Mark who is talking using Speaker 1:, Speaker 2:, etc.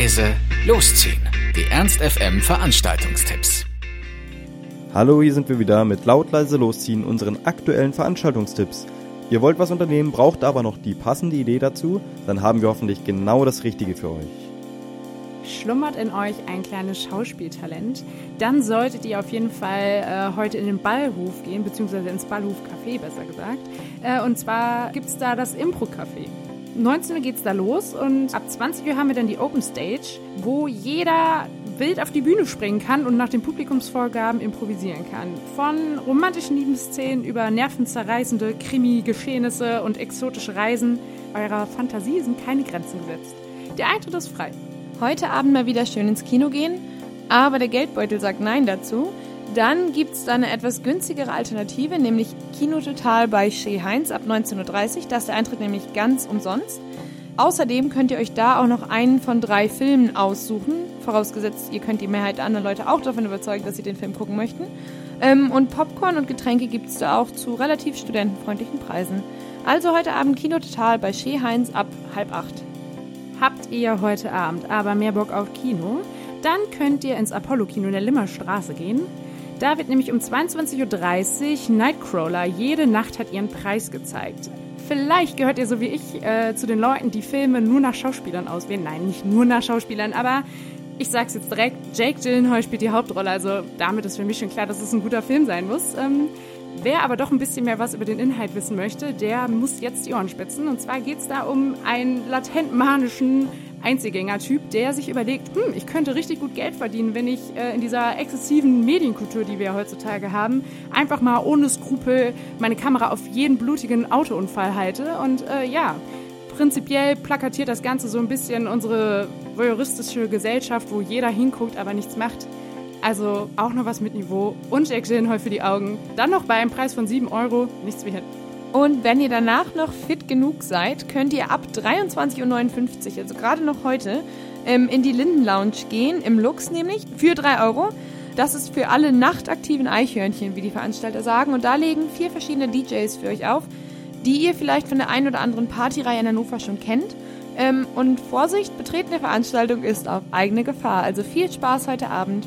Speaker 1: leise, losziehen. Die Ernst FM Veranstaltungstipps.
Speaker 2: Hallo, hier sind wir wieder mit laut leise losziehen unseren aktuellen Veranstaltungstipps. Ihr wollt was unternehmen, braucht aber noch die passende Idee dazu, dann haben wir hoffentlich genau das Richtige für euch.
Speaker 3: Schlummert in euch ein kleines Schauspieltalent, dann solltet ihr auf jeden Fall äh, heute in den Ballhof gehen, beziehungsweise ins Ballhof-Café besser gesagt. Äh, und zwar gibt es da das Impro-Café. 19 Uhr geht's da los und ab 20 Uhr haben wir dann die Open Stage, wo jeder wild auf die Bühne springen kann und nach den Publikumsvorgaben improvisieren kann. Von romantischen Liebesszenen über nervenzerreißende Krimi-Geschehnisse und exotische Reisen. Eurer Fantasie sind keine Grenzen gesetzt. Der Eintritt ist frei.
Speaker 4: Heute Abend mal wieder schön ins Kino gehen, aber der Geldbeutel sagt Nein dazu. Dann gibt es da eine etwas günstigere Alternative, nämlich Kino Total bei Shea Heinz ab 19.30 Uhr. Da ist der Eintritt nämlich ganz umsonst. Außerdem könnt ihr euch da auch noch einen von drei Filmen aussuchen, vorausgesetzt, ihr könnt die Mehrheit der anderen Leute auch davon überzeugen, dass sie den Film gucken möchten. Ähm, und Popcorn und Getränke gibt es da auch zu relativ studentenfreundlichen Preisen. Also heute Abend Kino Total bei Shea Heinz ab halb acht.
Speaker 3: Habt ihr heute Abend aber mehr Bock auf Kino? Dann könnt ihr ins Apollo-Kino in der Limmerstraße gehen. Da wird nämlich um 22.30 Uhr Nightcrawler Jede Nacht hat ihren Preis gezeigt. Vielleicht gehört ihr so wie ich äh, zu den Leuten, die Filme nur nach Schauspielern auswählen. Nein, nicht nur nach Schauspielern, aber ich sag's jetzt direkt, Jake Gyllenhaal spielt die Hauptrolle, also damit ist für mich schon klar, dass es ein guter Film sein muss. Ähm, wer aber doch ein bisschen mehr was über den Inhalt wissen möchte, der muss jetzt die Ohren spitzen. Und zwar geht's da um einen latent manischen Einzelgänger-Typ, der sich überlegt, hm, ich könnte richtig gut Geld verdienen, wenn ich äh, in dieser exzessiven Medienkultur, die wir heutzutage haben, einfach mal ohne Skrupel meine Kamera auf jeden blutigen Autounfall halte. Und äh, ja, prinzipiell plakatiert das Ganze so ein bisschen unsere voyeuristische Gesellschaft, wo jeder hinguckt, aber nichts macht. Also auch noch was mit Niveau und Jack Gyllenhaal für die Augen. Dann noch bei einem Preis von 7 Euro, nichts wie hin.
Speaker 4: Und wenn ihr danach noch fit genug seid, könnt ihr ab 23.59 Uhr, also gerade noch heute, ähm, in die Linden Lounge gehen, im Lux nämlich, für 3 Euro. Das ist für alle nachtaktiven Eichhörnchen, wie die Veranstalter sagen. Und da legen vier verschiedene DJs für euch auf, die ihr vielleicht von der einen oder anderen Partyreihe in Hannover schon kennt. Ähm, und Vorsicht, Betreten der Veranstaltung ist auf eigene Gefahr. Also viel Spaß heute Abend.